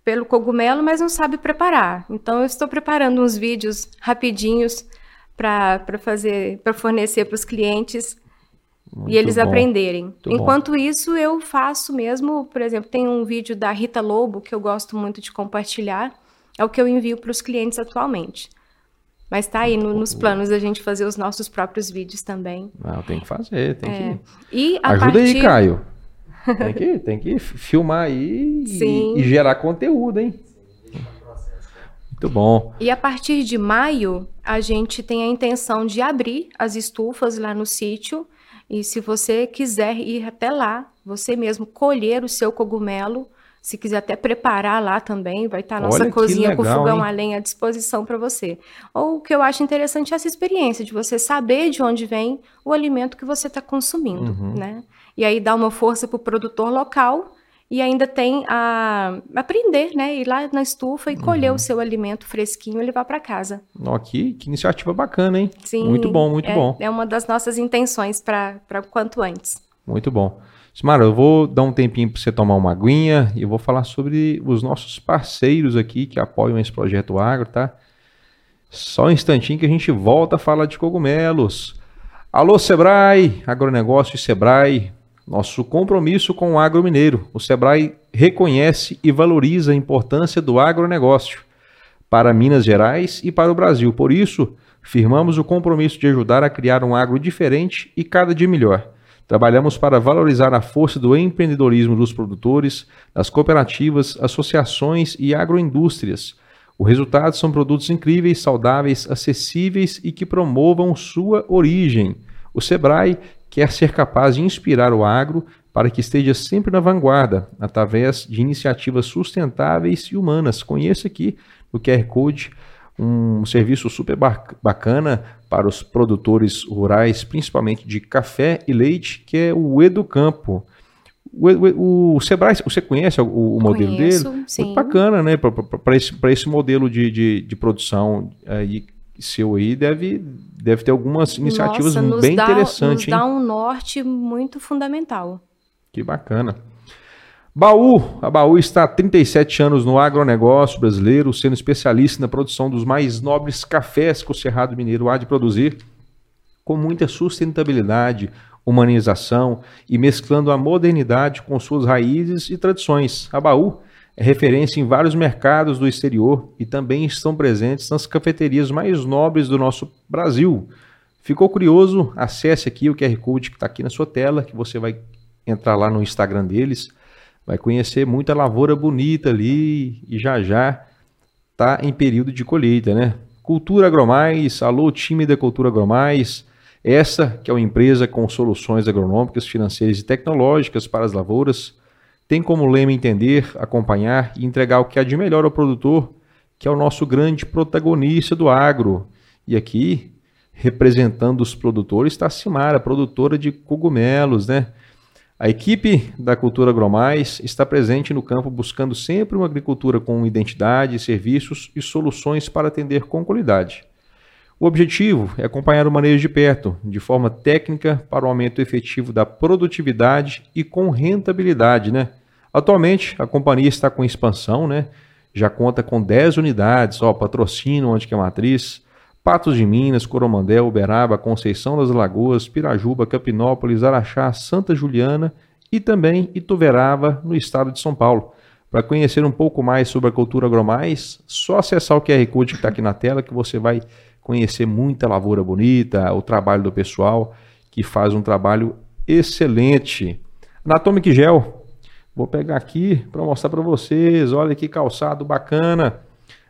pelo cogumelo, mas não sabe preparar. Então eu estou preparando uns vídeos rapidinhos para fazer, para fornecer para os clientes Muito e eles bom. aprenderem. Muito bom. Enquanto isso, eu faço mesmo, por exemplo, tem um vídeo da Rita Lobo que eu gosto muito de compartilhar, é o que eu envio para os clientes atualmente. Mas tá aí no- nos planos da gente fazer os nossos próprios vídeos também. Não, tem que fazer, tem É. que. E a Ajuda partir... aí, Caio. Tem que, tem que filmar aí e- e, gerar conteúdo, hein? Muito bom. E a partir de maio, a gente tem a intenção de abrir as estufas lá no sítio. E se você quiser ir até lá, você mesmo colher o seu cogumelo, se quiser até preparar lá também, vai estar a nossa Olha cozinha com legal, fogão hein? a lenha à disposição para você. Ou o que eu acho interessante é essa experiência de você saber de onde vem o alimento que você está consumindo, Uhum. né? E aí dá uma força para o produtor local e ainda tem a aprender, né? Ir lá na estufa e colher Uhum. o seu alimento fresquinho e levar para casa. Ó, que, que iniciativa bacana, hein? Sim. Muito bom, muito é, bom. É uma das nossas intenções para quanto antes. Muito bom. Simara, eu vou dar um tempinho para você tomar uma aguinha e eu vou falar sobre os nossos parceiros aqui que apoiam esse projeto agro, tá? Só um instantinho que a gente volta a falar de cogumelos. Alô, Sebrae, agronegócio e Sebrae, nosso compromisso com o agro mineiro. O Sebrae reconhece e valoriza a importância do agronegócio para Minas Gerais e para o Brasil. Por isso, firmamos o compromisso de ajudar a criar um agro diferente e cada dia melhor. Trabalhamos para valorizar a força do empreendedorismo dos produtores, das cooperativas, associações e agroindústrias. O resultado são produtos incríveis, saudáveis, acessíveis e que promovam sua origem. O Sebrae quer ser capaz de inspirar o agro para que esteja sempre na vanguarda, através de iniciativas sustentáveis e humanas. Conheça aqui no QR Code um serviço super bac- bacana para os produtores rurais, principalmente de café e leite, que é o Educampo. O, o, o Sebrae, você conhece o, o modelo Conheço, dele? sim. Muito bacana, né? Para esse, pra esse modelo de, de, de produção aí, seu aí, deve, deve ter algumas iniciativas Nossa, nos bem dá, interessantes, Nos hein? dá um norte muito fundamental. Que bacana. Baú, a Baú está há 37 anos no agronegócio brasileiro, sendo especialista na produção dos mais nobres cafés que o Cerrado Mineiro há de produzir, com muita sustentabilidade, humanização e mesclando a modernidade com suas raízes e tradições. A Baú é referência em vários mercados do exterior e também estão presentes nas cafeterias mais nobres do nosso Brasil. Ficou curioso? Acesse aqui o QR Code que está aqui na sua tela, que você vai entrar lá no Instagram deles, vai conhecer muita lavoura bonita ali e já já está em período de colheita, né? Cultura Agromais, alô time da Cultura Agromais, essa que é uma empresa com soluções agronômicas, financeiras e tecnológicas para as lavouras, tem como lema entender, acompanhar e entregar o que há de melhor ao produtor, que é o nosso grande protagonista do agro. E aqui, representando os produtores, está a Simara, produtora de cogumelos, né? A equipe da Cultura Agromais está presente no campo buscando sempre uma agricultura com identidade, serviços e soluções para atender com qualidade. O objetivo é acompanhar o manejo de perto, de forma técnica, para o aumento efetivo da produtividade e com rentabilidade. Né? Atualmente, a companhia está com expansão, né? já conta com 10 unidades, ó, patrocínio, onde que é a matriz, Patos de Minas, Coromandel, Uberaba, Conceição das Lagoas, Pirajuba, Capinópolis, Araxá, Santa Juliana e também Ituverava, no estado de São Paulo. Para conhecer um pouco mais sobre a cultura agromais, só acessar o QR Code que está aqui na tela que você vai conhecer muita lavoura bonita, o trabalho do pessoal que faz um trabalho excelente. Anatomic Gel, vou pegar aqui para mostrar para vocês. Olha que calçado bacana.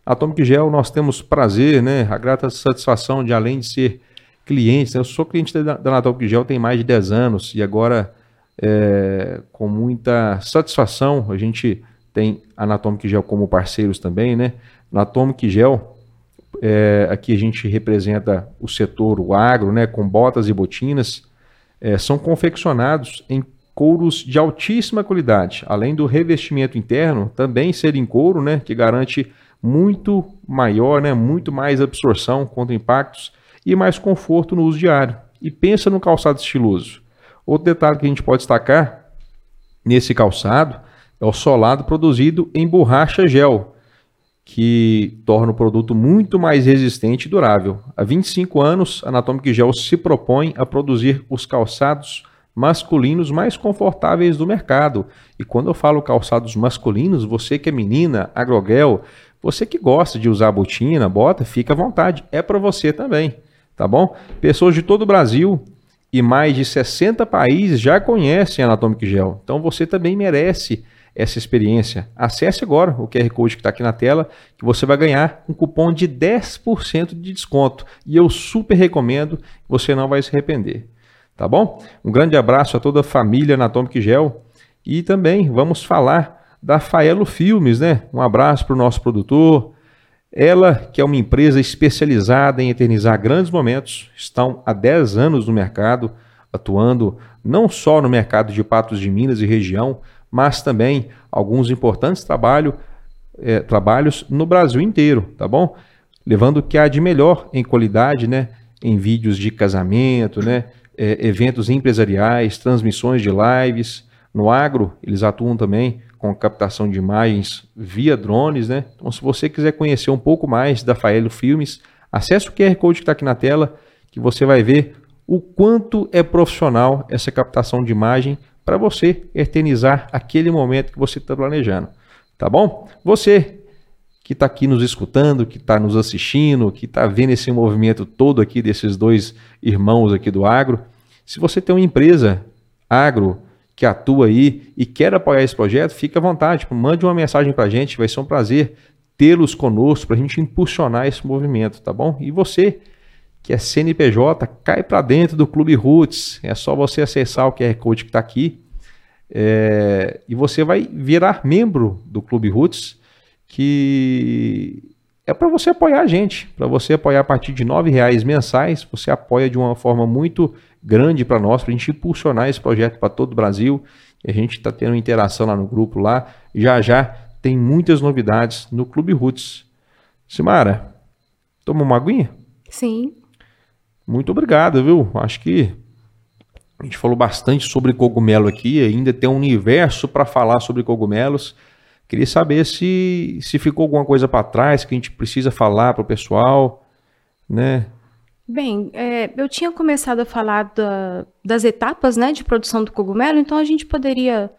Atomic Gel, nós temos prazer, né, a grata satisfação de, além de ser clientes, né, eu sou cliente da, da Atomic Gel tem mais de 10 anos e agora, é, com muita satisfação, a gente tem Anatomic Gel como parceiros também, né? Na Atomic Gel, é, aqui a gente representa o setor, o agro, né, com botas e botinas, é, são confeccionados em couros de altíssima qualidade, além do revestimento interno, também ser em couro, né, que garante muito maior, né, muito mais absorção contra impactos e mais conforto no uso diário. E pensa no calçado estiloso. Outro detalhe que a gente pode destacar nesse calçado é o solado produzido em borracha gel, que torna o produto muito mais resistente e durável. Há 25 anos, a Anatomic Gel se propõe a produzir os calçados masculinos mais confortáveis do mercado. E quando eu falo calçados masculinos, você que é menina, agrogel, você que gosta de usar botina, bota, fica à vontade. É para você também, tá bom? Pessoas de todo o Brasil e mais de 60 países já conhecem a Anatomic Gel. Então você também merece essa experiência. Acesse agora o QR Code que está aqui na tela, que você vai ganhar um cupom de 10% de desconto. E eu super recomendo, você não vai se arrepender. Tá bom? Um grande abraço a toda a família Anatomic Gel. E também vamos falar da Faelo Filmes, né? Um abraço para o nosso produtor. Ela, que é uma empresa especializada em eternizar grandes momentos, estão há 10 anos no mercado, atuando não só no mercado de patos de Minas e região, mas também alguns importantes trabalho, é, trabalhos no Brasil inteiro, tá bom? Levando o que há de melhor em qualidade, né? Em vídeos de casamento, né? É, eventos empresariais, transmissões de lives. No agro, eles atuam também com captação de imagens via drones, né? Então, se você quiser conhecer um pouco mais da Faelo Filmes, acesse o QR Code que está aqui na tela, que você vai ver o quanto é profissional essa captação de imagem para você eternizar aquele momento que você está planejando. Tá bom? Você que está aqui nos escutando, que está nos assistindo, que está vendo esse movimento todo aqui desses dois irmãos aqui do agro, se você tem uma empresa agro que atua aí e quer apoiar esse projeto, fique à vontade, tipo, mande uma mensagem para a gente, vai ser um prazer tê-los conosco para a gente impulsionar esse movimento, tá bom? E você que é CNPJ, cai para dentro do Clube Roots, é só você acessar o QR Code que está aqui é, e você vai virar membro do Clube Roots, que é para você apoiar a gente, para você apoiar a partir de R$ reais mensais, você apoia de uma forma muito grande para nós, para a gente impulsionar esse projeto para todo o Brasil. A gente está tendo interação lá no grupo lá. Já já tem muitas novidades no Clube Roots. Simara, toma uma aguinha? Sim. Muito obrigado, viu? Acho que a gente falou bastante sobre cogumelo aqui, ainda tem um universo para falar sobre cogumelos. Queria saber se, se ficou alguma coisa para trás que a gente precisa falar para o pessoal, né? Bem, é, eu tinha começado a falar da, das etapas né, de produção do cogumelo, então a gente poderia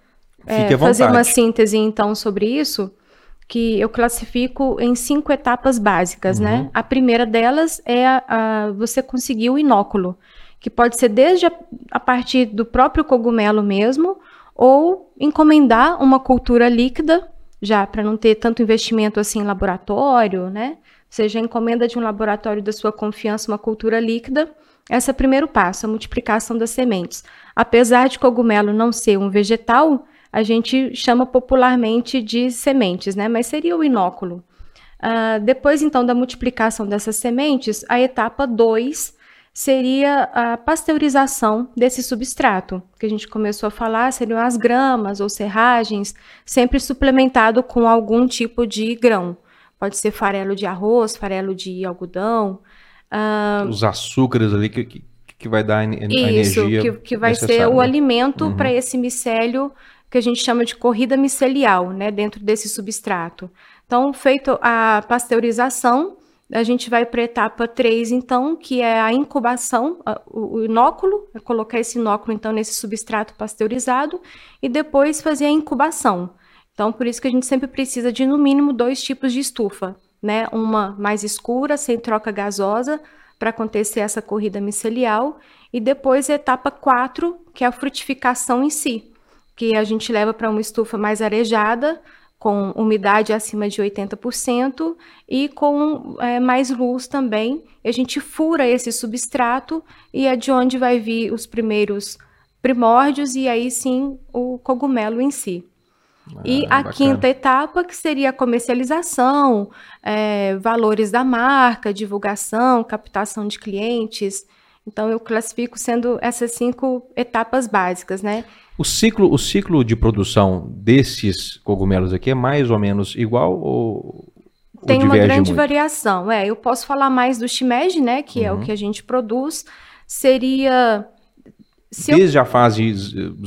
é, fazer uma síntese então sobre isso, que eu classifico em cinco etapas básicas, né? uhum. né? A primeira delas é a, a, você conseguir o inóculo, que pode ser desde a, a partir do próprio cogumelo mesmo, ou encomendar uma cultura líquida já para não ter tanto investimento assim em laboratório, né? Você já encomenda de um laboratório da sua confiança uma cultura líquida. Esse é o primeiro passo, a multiplicação das sementes. Apesar de cogumelo não ser um vegetal, a gente chama popularmente de sementes, né? Mas seria o inóculo. Uh, depois, então, da multiplicação dessas sementes, a etapa 2 seria a pasteurização desse substrato, que a gente começou a falar, seriam as gramas ou serragens, sempre suplementado com algum tipo de grão. Pode ser farelo de arroz, farelo de algodão. Uh, Os açúcares ali que, que, que vai dar a, isso, energia. Isso, que, que vai ser o alimento uhum. para esse micélio que a gente chama de corrida micelial, né, dentro desse substrato. Então, feito a pasteurização, a gente vai para a etapa 3, então, que é a incubação, o, inóculo, é colocar esse inóculo, então, nesse substrato pasteurizado, e depois fazer a incubação. Então, por isso que a gente sempre precisa de, no mínimo, dois tipos de estufa, né? Uma mais escura, sem troca gasosa, para acontecer essa corrida micelial, e depois a etapa 4, que é a frutificação em si que a gente leva para uma estufa mais arejada, com umidade acima de 80% e com é, mais luz também. A gente fura esse substrato e é de onde vai vir os primeiros primórdios e aí sim o cogumelo em si. Ah, e a bacana. quinta etapa, que seria a comercialização, é, valores da marca, divulgação, captação de clientes. Então, eu classifico sendo essas cinco etapas básicas, né? O ciclo, o ciclo de produção desses cogumelos aqui é mais ou menos igual ou tem uma grande muito? variação. É, eu posso falar mais do shimeji, né, que uhum. é o uhum. que a gente produz. Seria Desde eu... a fase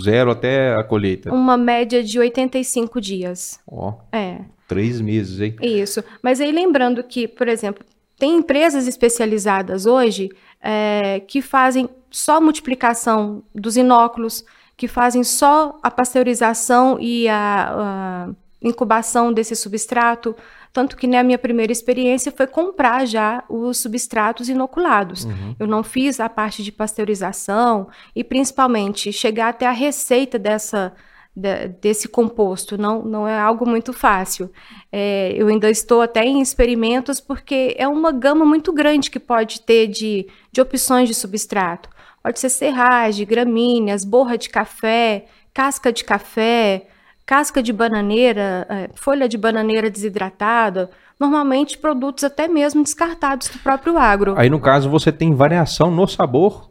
zero até a colheita. Uma média de 85 dias. Ó. Oh, é. Três meses, hein? Isso. Mas aí lembrando que, por exemplo, tem empresas especializadas hoje é, que fazem só multiplicação dos inóculos, que fazem só a pasteurização e a, a incubação desse substrato. Tanto que né, a minha primeira experiência foi comprar já os substratos inoculados. Uhum. Eu não fiz a parte de pasteurização e principalmente chegar até a receita dessa, de, desse composto. Não, não é algo muito fácil. É, eu ainda estou até em experimentos porque é uma gama muito grande que pode ter de, de opções de substrato. Pode ser serragem, gramíneas, borra de café, casca de café, casca de bananeira, é, folha de bananeira desidratada, normalmente produtos até mesmo descartados do próprio agro. Aí no caso você tem variação no sabor,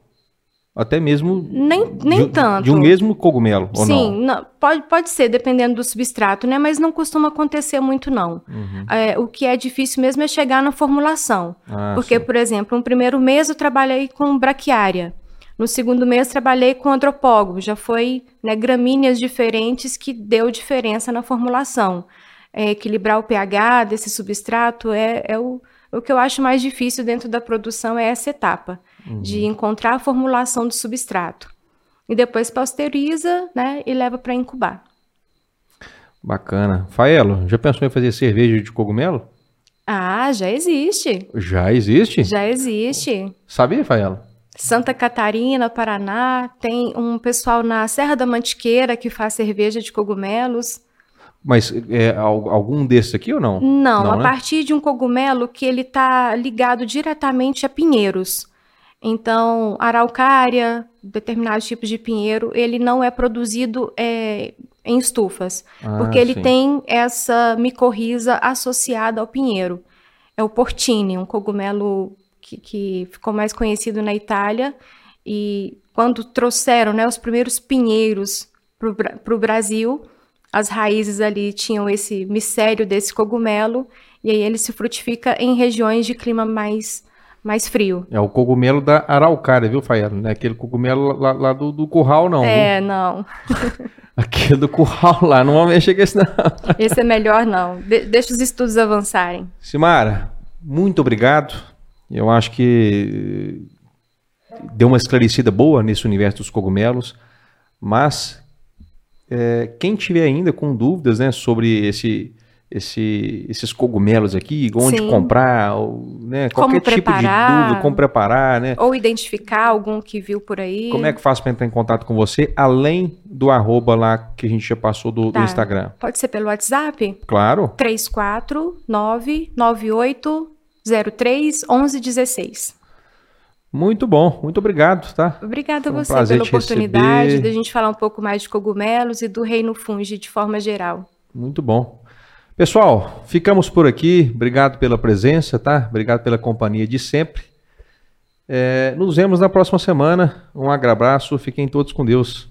até mesmo nem, nem de, tanto de um mesmo cogumelo, ou Sim, não? pode, pode ser dependendo do substrato, né? Mas não costuma acontecer muito não. Uhum. É, o que é difícil mesmo é chegar na formulação, ah, porque sim. por exemplo, um primeiro mês eu trabalhei com braquiária. No segundo mês, trabalhei com antropólogo, já foi né, gramíneas diferentes que deu diferença na formulação. É, equilibrar o pH desse substrato é, é o, o que eu acho mais difícil dentro da produção é essa etapa, uhum. de encontrar a formulação do substrato. E depois pasteuriza né, e leva para incubar. Bacana. Faelo, já pensou em fazer cerveja de cogumelo? Ah, já existe. Já existe? Já existe. Sabia, Faelo? Santa Catarina, Paraná, tem um pessoal na Serra da Mantiqueira que faz cerveja de cogumelos. Mas é algum desses aqui ou não? Não, não a né? partir de um cogumelo que ele está ligado diretamente a pinheiros. Então, araucária, determinados tipos de pinheiro, ele não é produzido é, em estufas, ah, porque ele sim. tem essa micorriza associada ao pinheiro. É o portini, um cogumelo que, que ficou mais conhecido na Itália. E quando trouxeram né, os primeiros pinheiros para o Brasil, as raízes ali tinham esse mistério desse cogumelo, e aí ele se frutifica em regiões de clima mais, mais frio. É o cogumelo da araucária, viu, Faela? Não é aquele cogumelo lá, lá do, do, curral, não. É, viu? não. Aquele do curral lá, não vou mexer com esse não. Esse é melhor não. De deixa os estudos avançarem. Simara, muito obrigado eu acho que deu uma esclarecida boa nesse universo dos cogumelos, mas é, quem tiver ainda com dúvidas né, sobre esse, esse, esses cogumelos aqui, onde Sim. comprar, né, qualquer tipo de dúvida, como preparar, né? Ou identificar algum que viu por aí. Como é que faz para entrar em contato com você, além do arroba lá que a gente já passou do, do Tá. Instagram. Pode ser pelo WhatsApp? Claro. 349-9803-1116. Muito bom. Muito obrigado, tá? Obrigada a um você pela oportunidade receber. de a gente falar um pouco mais de cogumelos e do reino fungi de forma geral. Muito bom. Pessoal, ficamos por aqui. Obrigado pela presença, tá? Obrigado pela companhia de sempre. É, nos vemos na próxima semana. Um abraço. Fiquem todos com Deus.